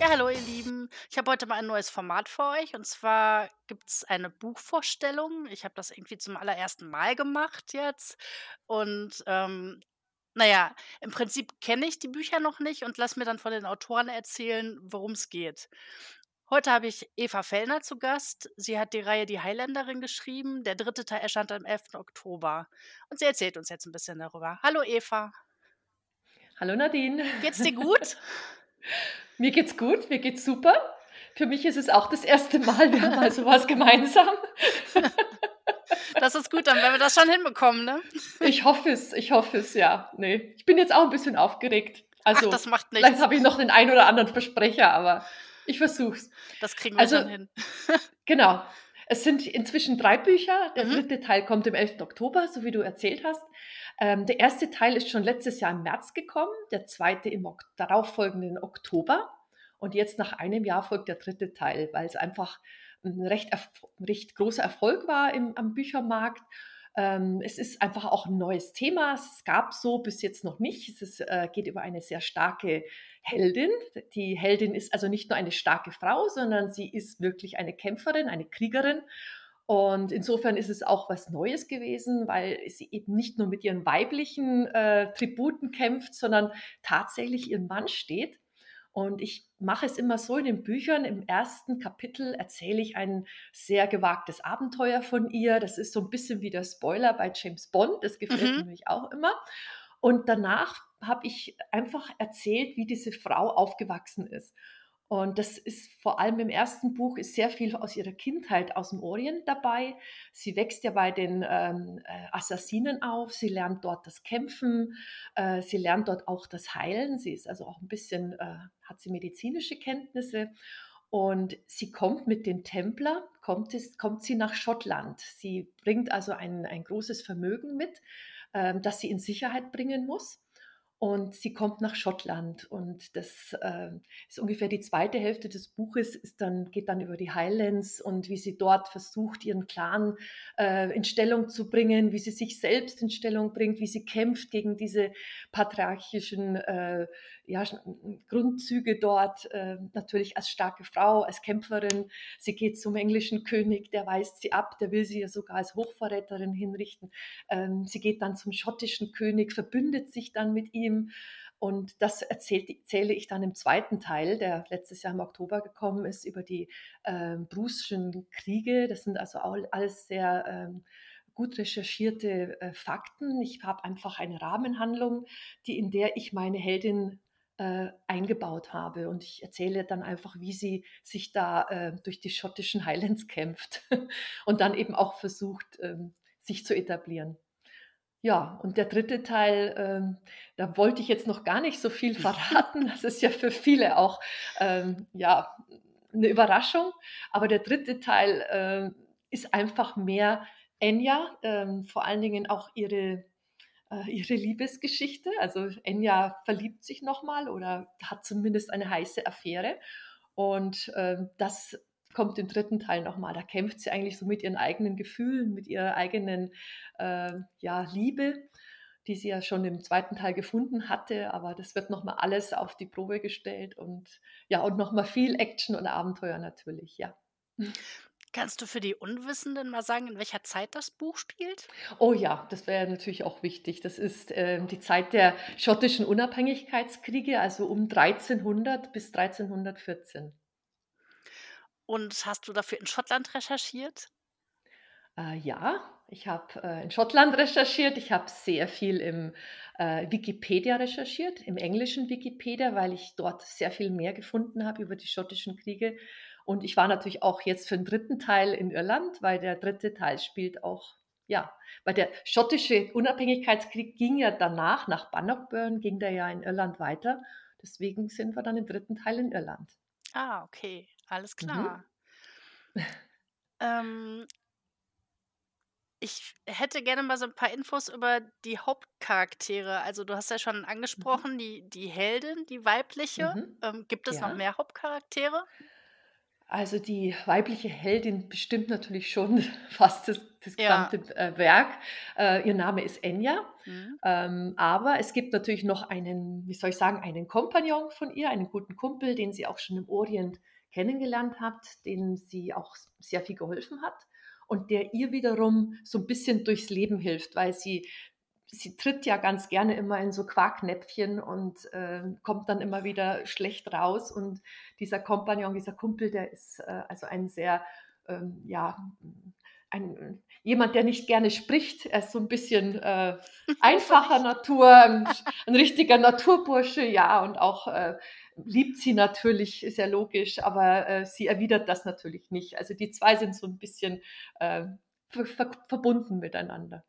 Ja, hallo ihr Lieben. Ich habe heute mal ein neues Format für euch. Und zwar gibt es eine Buchvorstellung. Ich habe das irgendwie zum allerersten Mal gemacht jetzt. Und ähm, naja, im Prinzip kenne ich die Bücher noch nicht und lasse mir dann von den Autoren erzählen, worum es geht. Heute habe ich Eva Fellner zu Gast. Sie hat die Reihe Die Highlanderin geschrieben. Der dritte Teil erscheint am 11. Oktober. Und sie erzählt uns jetzt ein bisschen darüber. Hallo Eva. Hallo Nadine. Geht's dir gut? Mir geht's gut, mir geht's super. Für mich ist es auch das erste Mal, wir haben mal sowas gemeinsam. Das ist gut, dann werden wir das schon hinbekommen, ne? Ich hoffe es, ich hoffe es, ja. Nee, ich bin jetzt auch ein bisschen aufgeregt. Also, Ach, das macht nichts. Vielleicht habe ich noch den einen oder anderen Versprecher, aber ich versuch's. Das kriegen wir Also, schon hin. genau. Es sind inzwischen drei Bücher. Der Mhm. dritte Teil kommt im 11. Oktober, so wie du erzählt hast. Ähm, der erste Teil ist schon letztes Jahr im März gekommen, der zweite im ok darauffolgenden Oktober. Und jetzt nach einem Jahr folgt der dritte Teil, weil es einfach ein recht, recht großer Erfolg war im, am Büchermarkt. Ähm, es ist einfach auch ein neues Thema. Es gab so bis jetzt noch nicht. Es ist, äh, geht über eine sehr starke Heldin. Die Heldin ist also nicht nur eine starke Frau, sondern sie ist wirklich eine Kämpferin, eine Kriegerin. Und insofern ist es auch was Neues gewesen, weil sie eben nicht nur mit ihren weiblichen äh, Tributen kämpft, sondern tatsächlich ihren Mann steht. Und ich mache es immer so in den Büchern. Im ersten Kapitel erzähle ich ein sehr gewagtes Abenteuer von ihr. Das ist so ein bisschen wie der Spoiler bei James Bond. Das gefällt mir Mhm. nämlich auch immer. Und danach habe ich einfach erzählt, wie diese Frau aufgewachsen ist. Und das ist vor allem im ersten Buch ist sehr viel aus ihrer Kindheit aus dem Orient dabei. Sie wächst ja bei den ähm, äh, Assassinen auf. Sie lernt dort das Kämpfen. Äh, sie lernt dort auch das Heilen. Sie ist also auch ein bisschen, äh, hat sie medizinische Kenntnisse. Und sie kommt mit den Templer, kommt, es, kommt sie nach Schottland. Sie bringt also ein, ein großes Vermögen mit, ähm, das sie in Sicherheit bringen muss. Und sie kommt nach Schottland. Und das äh, ist ungefähr die zweite Hälfte des Buches, ist dann, geht dann über die Highlands und wie sie dort versucht, ihren Clan äh, in Stellung zu bringen, wie sie sich selbst in Stellung bringt, wie sie kämpft gegen diese patriarchischen äh, ja, Grundzüge dort, äh, natürlich als starke Frau, als Kämpferin. Sie geht zum englischen König, der weist sie ab, der will sie ja sogar als Hochverräterin hinrichten. Ähm, sie geht dann zum schottischen König, verbündet sich dann mit ihm. Und das erzähle ich dann im zweiten Teil, der letztes Jahr im Oktober gekommen ist, über die ähm, Bruce'schen Kriege. Das sind also auch alles sehr ähm, gut recherchierte äh, Fakten. Ich habe einfach eine Rahmenhandlung, die in der ich meine Heldin äh, eingebaut habe. Und ich erzähle dann einfach, wie sie sich da äh, durch die schottischen Highlands kämpft und dann eben auch versucht, ähm, sich zu etablieren. Ja, und der dritte Teil, ähm, da wollte ich jetzt noch gar nicht so viel verraten. Das ist ja für viele auch ähm, ja, eine Überraschung. Aber der dritte Teil ähm, ist einfach mehr Enya, ähm, vor allen Dingen auch ihre, äh, ihre Liebesgeschichte. Also Enya verliebt sich nochmal oder hat zumindest eine heiße Affäre. Und ähm, das kommt im dritten Teil nochmal. Da kämpft sie eigentlich so mit ihren eigenen Gefühlen, mit ihrer eigenen äh, ja, Liebe, die sie ja schon im zweiten Teil gefunden hatte. Aber das wird nochmal alles auf die Probe gestellt und ja, und nochmal viel Action und Abenteuer natürlich, ja. Kannst du für die Unwissenden mal sagen, in welcher Zeit das Buch spielt? Oh ja, das wäre natürlich auch wichtig. Das ist ähm, die Zeit der schottischen Unabhängigkeitskriege, also um 1300 bis 1314. Und hast du dafür in Schottland recherchiert? Äh, ja, ich habe äh, in Schottland recherchiert. Ich habe sehr viel im äh, Wikipedia recherchiert, im englischen Wikipedia, weil ich dort sehr viel mehr gefunden habe über die schottischen Kriege. Und ich war natürlich auch jetzt für den dritten Teil in Irland, weil der dritte Teil spielt auch, ja, weil der schottische Unabhängigkeitskrieg ging ja danach, nach Bannockburn, ging der ja in Irland weiter. Deswegen sind wir dann im dritten Teil in Irland. Ah, okay, alles Mhm. klar. Ähm, ich hätte gerne mal so ein paar Infos über die Hauptcharaktere. Also du hast ja schon Mhm. angesprochen, die, die Heldin, die weibliche. Mhm. Ähm, gibt es noch Ja. mehr Hauptcharaktere? Also die weibliche Heldin bestimmt natürlich schon fast das, das Ja. gesamte äh, Werk. Äh, ihr Name ist Enya. Mhm. Ähm, aber es gibt natürlich noch einen, wie soll ich sagen, einen Kompagnon von ihr, einen guten Kumpel, den sie auch schon im Orient kennengelernt hat, dem sie auch sehr viel geholfen hat und der ihr wiederum so ein bisschen durchs Leben hilft, weil sie sie tritt ja ganz gerne immer in so Quarknäpfchen und äh, kommt dann immer wieder schlecht raus. Und dieser Kompagnon, dieser Kumpel, der ist äh, also ein sehr, ähm, ja, ein, jemand, der nicht gerne spricht. Er ist so ein bisschen äh, einfacher Natur, ein, ein, richtiger Naturbursche, ja, und auch äh, liebt sie natürlich, ist ja logisch, aber äh, sie erwidert das natürlich nicht. Also die zwei sind so ein bisschen äh, ver ver verbunden miteinander.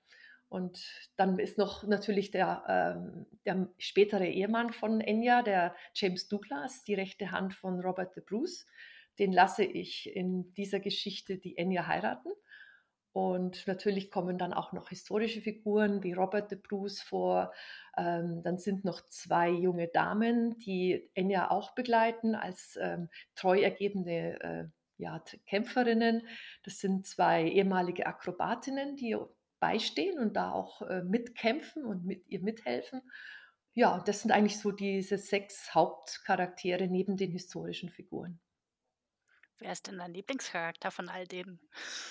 Und dann ist noch natürlich der, ähm, der spätere Ehemann von Enya, der James Douglas, die rechte Hand von Robert the Bruce. Den lasse ich in dieser Geschichte die Enya heiraten. Und natürlich kommen dann auch noch historische Figuren wie Robert the Bruce vor. Ähm, dann sind noch zwei junge Damen, die Enya auch begleiten als ähm, treu ergebene äh, ja, Kämpferinnen. Das sind zwei ehemalige Akrobatinnen, die beistehen und da auch äh, mitkämpfen und mit ihr mithelfen. Ja, das sind eigentlich so diese sechs Hauptcharaktere neben den historischen Figuren. Wer ist denn dein Lieblingscharakter von all denen?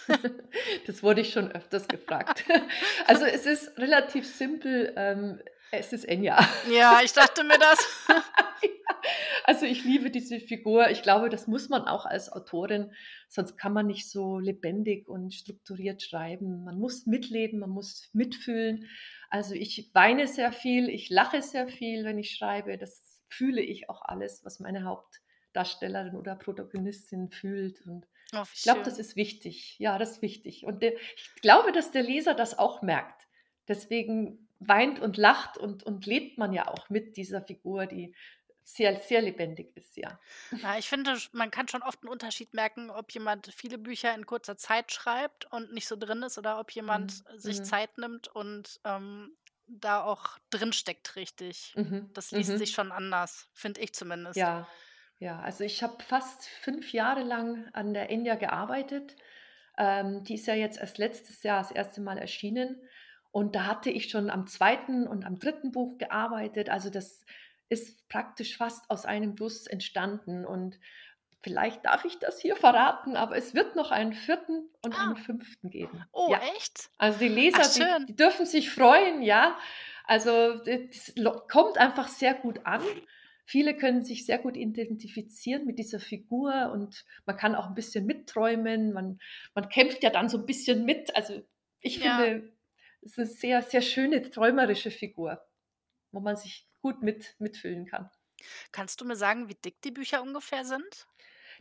das wurde ich schon öfters gefragt. Also es ist relativ simpel. Ähm, es ist Enya. Ja, ich dachte mir das. also ich liebe diese Figur. Ich glaube, das muss man auch als Autorin, sonst kann man nicht so lebendig und strukturiert schreiben. Man muss mitleben, man muss mitfühlen. Also ich weine sehr viel, ich lache sehr viel, wenn ich schreibe. Das fühle ich auch alles, was meine Hauptdarstellerin oder Protagonistin fühlt. Und oh, ich glaube, das ist wichtig. Ja, das ist wichtig. Und der, ich glaube, dass der Leser das auch merkt. Deswegen weint und lacht und, und lebt man ja auch mit dieser Figur, die sehr, sehr lebendig ist, ja. Ja, ich finde, man kann schon oft einen Unterschied merken, ob jemand viele Bücher in kurzer Zeit schreibt und nicht so drin ist oder ob jemand mhm. sich mhm. Zeit nimmt und ähm, da auch drin steckt richtig. Mhm. Das liest mhm. sich schon anders, finde ich zumindest. Ja, ja. Also ich habe fast fünf Jahre lang an der Enya gearbeitet. Ähm, die ist ja jetzt erst letztes Jahr das erste Mal erschienen. Und da hatte ich schon am zweiten und am dritten Buch gearbeitet. Also das ist praktisch fast aus einem Guss entstanden. Und vielleicht darf ich das hier verraten, aber es wird noch einen vierten und ah. einen fünften geben. Oh, ja. echt? Also die Leser, Ach, die, die, dürfen sich freuen, ja. Also das kommt einfach sehr gut an. Viele können sich sehr gut identifizieren mit dieser Figur und man kann auch ein bisschen mitträumen. Man, man kämpft ja dann so ein bisschen mit. Also ich ja. finde, es ist eine sehr, sehr schöne, träumerische Figur, wo man sich gut mit, mitfühlen kann. Kannst du mir sagen, wie dick die Bücher ungefähr sind?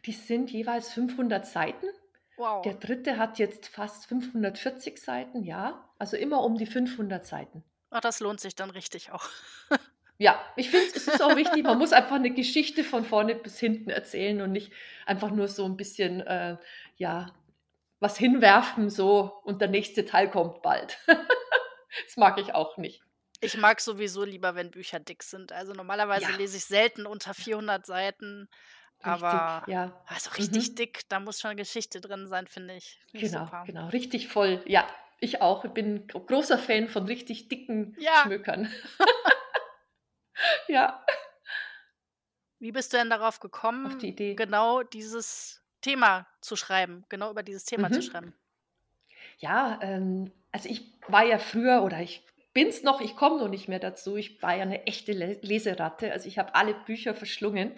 Die sind jeweils 500 Seiten. Wow. Der dritte hat jetzt fast 540 Seiten, ja. Also immer um die 500 Seiten. Ach, das lohnt sich dann richtig auch. ja, ich finde, es ist auch wichtig, man muss einfach eine Geschichte von vorne bis hinten erzählen und nicht einfach nur so ein bisschen, äh, ja, was hinwerfen so und der nächste Teil kommt bald. das mag ich auch nicht. Ich mag sowieso lieber, wenn Bücher dick sind. Also normalerweise ja. lese ich selten unter 400 Seiten. Richtig, aber ja. also richtig mhm. dick, da muss schon Geschichte drin sein, finde ich. genau, super. genau, richtig voll. Ja, ich auch. Ich bin großer Fan von richtig dicken ja. Schmökern. ja. Wie bist du denn darauf gekommen, Auf die Idee. genau dieses Thema zu schreiben, genau über dieses Thema mhm. zu schreiben? Ja, ähm, also ich war ja früher oder ich bin's noch, ich komme noch nicht mehr dazu. Ich war ja eine echte Leseratte, also ich habe alle Bücher verschlungen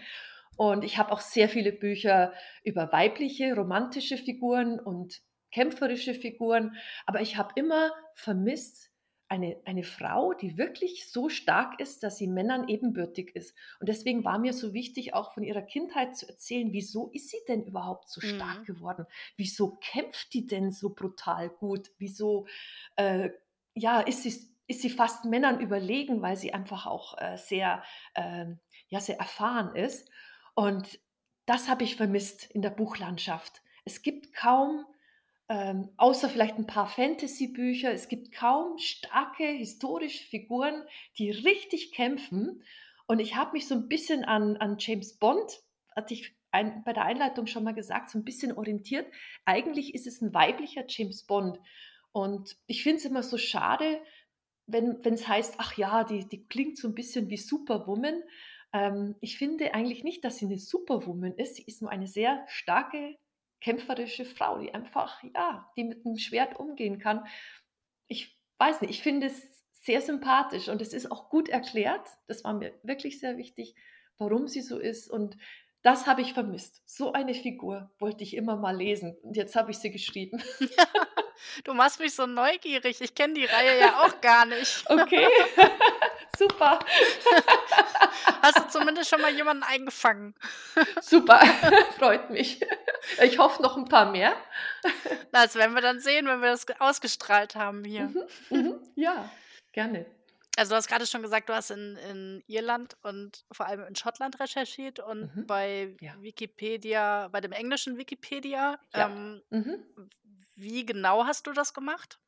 und ich habe auch sehr viele Bücher über weibliche, romantische Figuren und kämpferische Figuren, aber ich habe immer vermisst, eine, eine Frau, die wirklich so stark ist, dass sie Männern ebenbürtig ist. Und deswegen war mir so wichtig, auch von ihrer Kindheit zu erzählen, wieso ist sie denn überhaupt so stark mhm. geworden? Wieso kämpft die denn so brutal gut? Wieso äh, ja, ist sie ist sie fast Männern überlegen, weil sie einfach auch äh, sehr, äh, ja, sehr erfahren ist. Und das habe ich vermisst in der Buchlandschaft. Es gibt kaum, ähm, außer vielleicht ein paar Fantasy-Bücher, es gibt kaum starke historische Figuren, die richtig kämpfen. Und ich habe mich so ein bisschen an, an James Bond, hatte ich ein, bei der Einleitung schon mal gesagt, so ein bisschen orientiert. Eigentlich ist es ein weiblicher James Bond. Und ich finde es immer so schade, wenn es heißt, ach ja, die, die klingt so ein bisschen wie Superwoman. Ähm, ich finde eigentlich nicht, dass sie eine Superwoman ist. Sie ist nur eine sehr starke, kämpferische Frau, die einfach, ja, die mit einem Schwert umgehen kann. Ich weiß nicht, ich finde es sehr sympathisch und es ist auch gut erklärt. Das war mir wirklich sehr wichtig, warum sie so ist. Und das habe ich vermisst. So eine Figur wollte ich immer mal lesen. Und jetzt habe ich sie geschrieben. du machst mich so neugierig. Ich kenne die Reihe ja auch gar nicht. Okay. Super. Hast du zumindest schon mal jemanden eingefangen? Super. Freut mich. Ich hoffe noch ein paar mehr. Das werden wir dann sehen, wenn wir das ausgestrahlt haben hier. Mhm, mhm, ja, gerne. Also du hast gerade schon gesagt, du hast in, in Irland und vor allem in Schottland recherchiert und mhm. bei ja. Wikipedia, bei dem englischen Wikipedia. Ja. Ähm, mhm. Wie genau hast du das gemacht?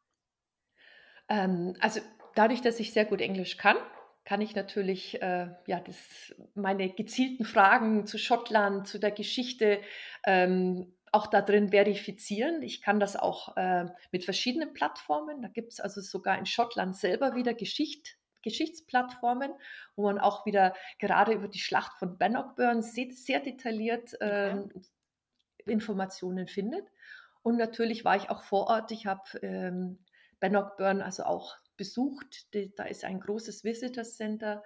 Ähm, also dadurch, dass ich sehr gut Englisch kann, kann ich natürlich äh, ja, das, meine gezielten Fragen zu Schottland, zu der Geschichte ähm, auch da drin verifizieren. Ich kann das auch äh, mit verschiedenen Plattformen. Da gibt es also sogar in Schottland selber wieder Geschicht, Geschichtsplattformen, wo man auch wieder gerade über die Schlacht von Bannockburn sehr, sehr detailliert äh, okay. Informationen findet. Und natürlich war ich auch vor Ort. Ich habe ähm, Bannockburn also auch besucht. Da ist ein großes Visitor Center.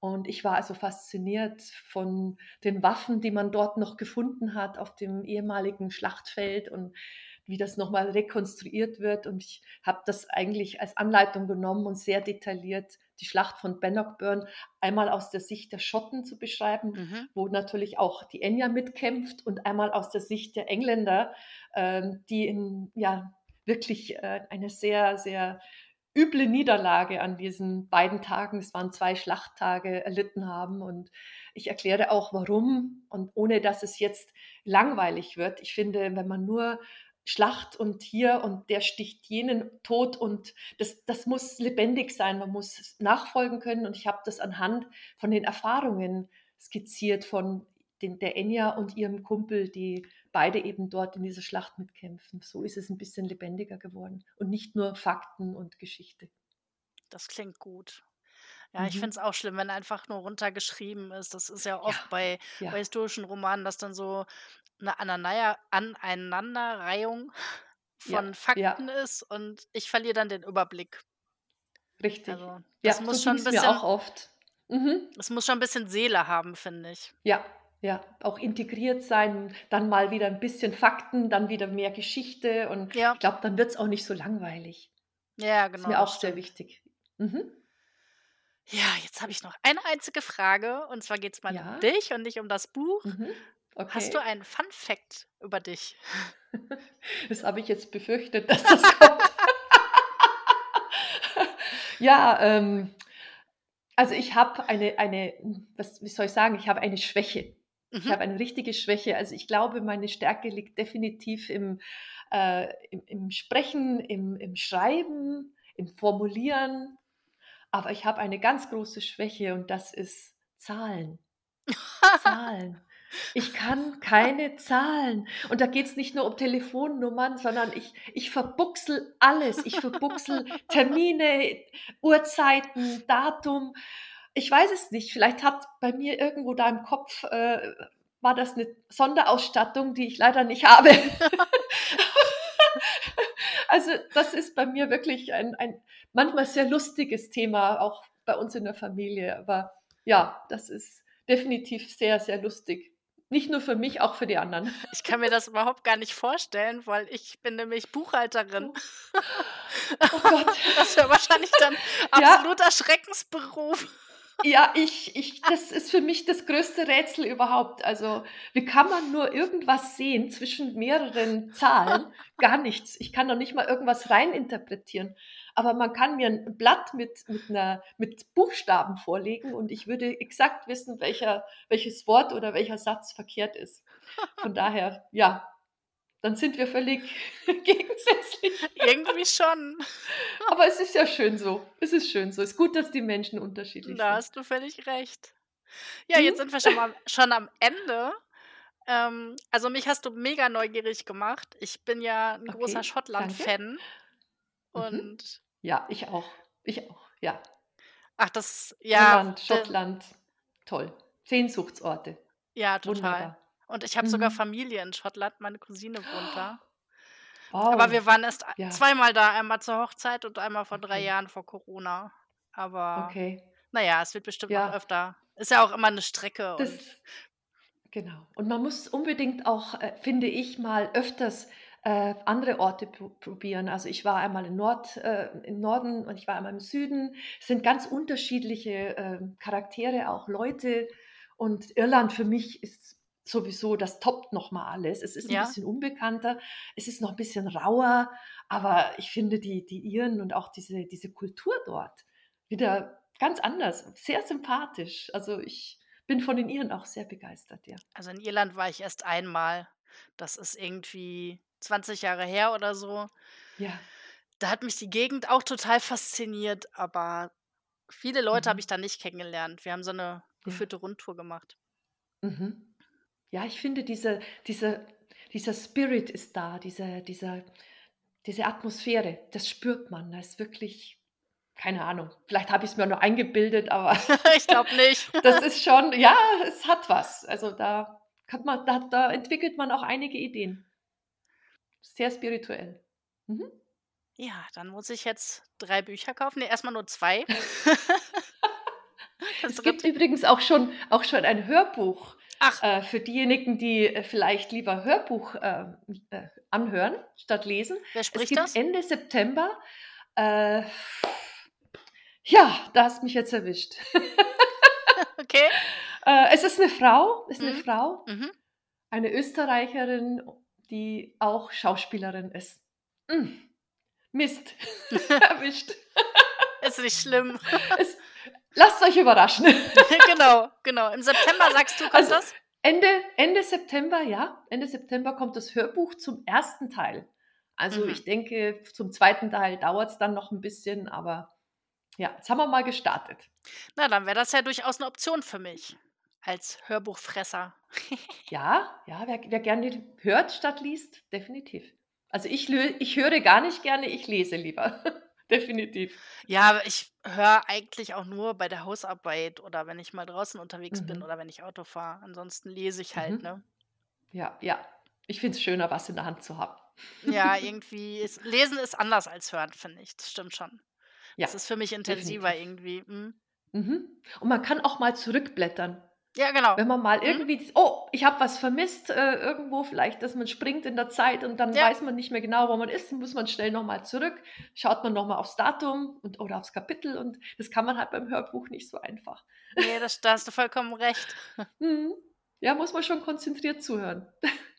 Und ich war also fasziniert von den Waffen, die man dort noch gefunden hat auf dem ehemaligen Schlachtfeld und wie das nochmal rekonstruiert wird. Und ich habe das eigentlich als Anleitung genommen und sehr detailliert die Schlacht von Bannockburn einmal aus der Sicht der Schotten zu beschreiben, mhm. wo natürlich auch die Enya mitkämpft und einmal aus der Sicht der Engländer, äh, die in ja wirklich äh, eine sehr, sehr üble Niederlage an diesen beiden Tagen, es waren zwei Schlachttage, erlitten haben. Und ich erkläre auch, warum. Und ohne dass es jetzt langweilig wird. Ich finde, wenn man nur Schlacht und hier und der sticht jenen tot und das, das muss lebendig sein, man muss nachfolgen können und ich habe das anhand von den Erfahrungen skizziert von den, der Enya und ihrem Kumpel, die beide eben dort in dieser Schlacht mitkämpfen. So ist es ein bisschen lebendiger geworden und nicht nur Fakten und Geschichte. Das klingt gut. Ja, ich mhm. finde es auch schlimm, wenn einfach nur runtergeschrieben ist. Das ist ja oft Ja, bei, ja. bei historischen Romanen, dass dann so eine Aneinanderreihung Aneinanderreihung Ja, von ja, Fakten ist und ich verliere dann den Überblick. richtig. Also, Ja, das so muss schon ging ein es mir auch oft. Mhm. das muss schon ein bisschen Seele haben, finde ich. Ja, ja, auch integriert sein, dann mal wieder ein bisschen Fakten, dann wieder mehr Geschichte und Ja. ich glaube, dann wird es auch nicht so langweilig. Ja, Ist genau, mir das auch sehr wichtig. Mhm. Ja, jetzt habe ich noch eine einzige Frage und zwar geht es mal um dich und nicht um das Buch. Mhm. Hast du einen Fun Fact über dich? Das habe ich jetzt befürchtet, dass das kommt. Ja, ähm, also ich habe eine eine was wie soll ich sagen, ich habe eine Schwäche. Ich Mhm. habe eine richtige Schwäche. Also, ich glaube, meine Stärke liegt definitiv im äh, im im Sprechen, im im Schreiben, im Formulieren. Aber ich habe eine ganz große Schwäche und das ist Zahlen. Zahlen. Ich kann keine Zahlen. Und da geht es nicht nur um Telefonnummern, sondern ich, ich verbuchsel alles. Ich verbuchsel Termine, Uhrzeiten, Datum. Ich weiß es nicht. Vielleicht hat bei mir irgendwo da im Kopf, äh, war das eine Sonderausstattung, die ich leider nicht habe. also das ist bei mir wirklich ein, ein manchmal sehr lustiges Thema, auch bei uns in der Familie. Aber ja, das ist definitiv sehr, sehr lustig. Nicht nur für mich, auch für die anderen. Ich kann mir das überhaupt gar nicht vorstellen, weil ich bin nämlich Buchhalterin. Oh, oh Gott. Das wäre wahrscheinlich dann absoluter ja. Schreckensberuf. Ja, ich, ich, das ist für mich das größte Rätsel überhaupt. Also, wie kann man nur irgendwas sehen zwischen mehreren Zahlen? Gar nichts. Ich kann doch nicht mal irgendwas reininterpretieren. Aber man kann mir ein Blatt mit, mit, einer, mit Buchstaben vorlegen und ich würde exakt wissen, welcher, welches Wort oder welcher Satz verkehrt ist. Von daher, ja, dann sind wir völlig gegensätzlich. Irgendwie schon. Aber es ist ja schön so. Es ist schön so. Es ist gut, dass die Menschen unterschiedlich da sind. Da hast du völlig recht. Ja, hm? jetzt sind wir schon, mal, schon am Ende. Ähm, also mich hast du mega neugierig gemacht. Ich bin ja 'n großer Okay, danke. Schottland-Fan Mhm. und Ja, ich auch. Ich auch, ja. Ach, das ja, Irland, Schottland, toll. Sehnsuchtsorte. Ja, total. Wunderbar. Und ich habe sogar Mhm. Familie in Schottland, meine Cousine wohnt da. Aber Wow, wir waren erst ja. zweimal da, einmal zur Hochzeit und einmal vor 3 Okay. Jahren vor Corona. Aber Okay. na ja, es wird bestimmt noch Ja. öfter ist ja auch immer 'ne Strecke Das und genau. Und man muss unbedingt auch, äh, finde ich, mal öfters, äh, andere Orte pro probieren. Also, ich war einmal in Nord äh, im Norden und ich war einmal im Süden. Es sind ganz unterschiedliche, ähm, Charaktere, auch Leute. Und Irland für mich ist sowieso das toppt noch mal alles. Es ist 'n Ja. bisschen unbekannter, es ist noch 'n bisschen rauer, aber ich finde die die Iren und auch diese diese Kultur dort wieder ganz anders, sehr sympathisch. Also, ich bin von den Iren auch sehr begeistert, ja. Also, in Irland war ich erst einmal. Das ist irgendwie 20 Jahre her oder so. Ja. Da hat mich die Gegend auch total fasziniert, aber viele Leute habe Mhm. ich da nicht kennengelernt. Wir haben so 'ne Ja. geführte Rundtour gemacht. Mhm. Ja, ich finde, diese dieser dieser Spirit ist da, diese dieser diese Atmosphäre, das spürt man. Da ist wirklich keine Ahnung, vielleicht habe ich's mir nur eingebildet, aber Ich glaube nicht. das ist schon ja, es hat was. Also, da kann man da da entwickelt man auch einige Ideen. Sehr spirituell. Mhm. Ja, dann muss ich jetzt 3 Bücher kaufen. Ne, erst mal nur 2. Das Es gibt 3. übrigens auch schon auch schon ein Hörbuch, Ach. äh, für diejenigen, die, äh, vielleicht lieber Hörbuch, äh, anhören statt lesen. Wer Es spricht gibt das? Ende September äh, ja, da hast mich jetzt erwischt. Okay. Äh, es ist 'ne Frau ist Mhm. Frau, Mhm. eine Österreicherin, die auch Schauspielerin ist. Hm, Mist, erwischt. Ist nicht schlimm. Es lasst euch überraschen. Genau, genau. Im September sagst du, kommt Also, das? Ende Ende September, ja, Ende September kommt das Hörbuch zum 1. Teil. Also, Mhm. ich denke, zum 2. Teil dauert's dann noch 'n bisschen, aber ja, jetzt haben wir mal gestartet. Na, dann wäre das ja durchaus 'ne Option für mich als Hörbuchfresser. Ja, ja, wer wer gerne hört statt liest, definitiv. Also, ich ich höre gar nicht gerne, ich lese lieber. Definitiv. Ja, aber ich höre eigentlich auch nur bei der Hausarbeit oder wenn ich mal draußen unterwegs bin Mhm. oder wenn ich Auto fahre. Ansonsten lese ich halt, Mhm. ne? Ja, ja. Ich finde es schöner, was in der Hand zu haben. Ja, irgendwie ist Lesen ist anders als hören, finde ich. Das stimmt schon. Ja, Das ist für mich intensiver definitiv. irgendwie. Mhm. Mhm. Und man kann auch mal zurückblättern. Ja, genau. Wenn man mal Mhm. irgendwie „Oh, ich habe was vermisst“, äh, irgendwo vielleicht, dass man springt in der Zeit und dann Ja. weiß man nicht mehr genau, wo man ist, dann muss man schnell noch mal zurück, schaut man noch mal aufs Datum und oder aufs Kapitel und das kann man halt beim Hörbuch nicht so einfach. Ne, das da hast du vollkommen recht. Mhm. Ja, muss man schon konzentriert zuhören.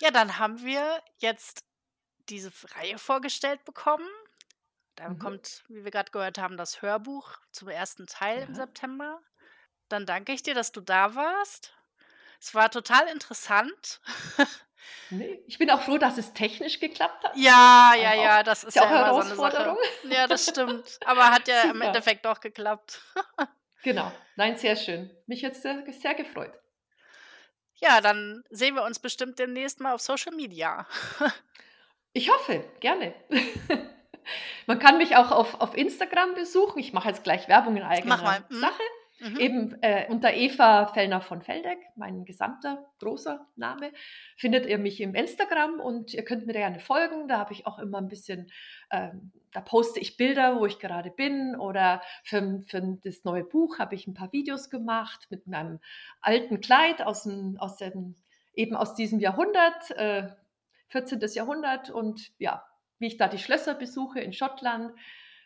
Ja, dann haben wir jetzt diese Reihe vorgestellt bekommen. Da Mhm. kommt, wie wir grad gehört haben, das Hörbuch zum 1. Teil im Ja. September. Dann danke ich dir, dass du da warst. Es war total interessant. Ne, ich bin auch froh, dass es technisch geklappt hat. Ja, ja, ja auch das ist ist ja ja auch immer so 'ne Sache. Herausforderung. Ja, das stimmt. Aber hat ja im Super. Endeffekt doch geklappt. Genau. Nein, sehr schön. Mich jetzt sehr sehr gefreut. Ja, dann sehen wir uns bestimmt demnächst mal auf Social Media. Ich hoffe, gerne. Man kann mich auch auf auf Instagram besuchen. Ich mache jetzt gleich Werbung in Mach mal. eigener Mhm. Sache. Mhm. Eben, äh, unter Eva Fellner von Feldeck, mein gesamter großer Name, findet ihr mich im Instagram und ihr könnt mir gerne folgen. Da habe ich auch immer 'n bisschen ähm, da poste ich Bilder, wo ich gerade bin oder für für das neue Buch habe ich 'n paar Videos gemacht mit meinem alten Kleid aus'm aus dem eben aus diesem Jahrhundert, äh, 14. Jahrhundert und ja, wie ich da die Schlösser besuche in Schottland,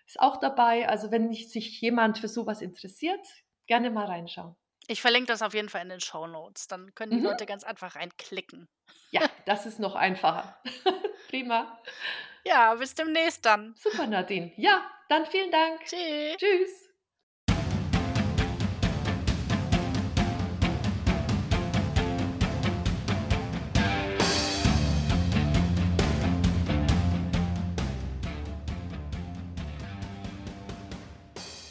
ist auch dabei. Also, wenn sich jemand für so was interessiert, gerne mal reinschauen. Ich verlinke das auf jeden Fall in den Shownotes. Dann können die Mhm. Leute ganz einfach reinklicken. Ja, das ist noch einfacher. Prima. Ja, bis demnächst dann. Super, Nadine. Ja, dann vielen Dank. Tschü. Tschüss.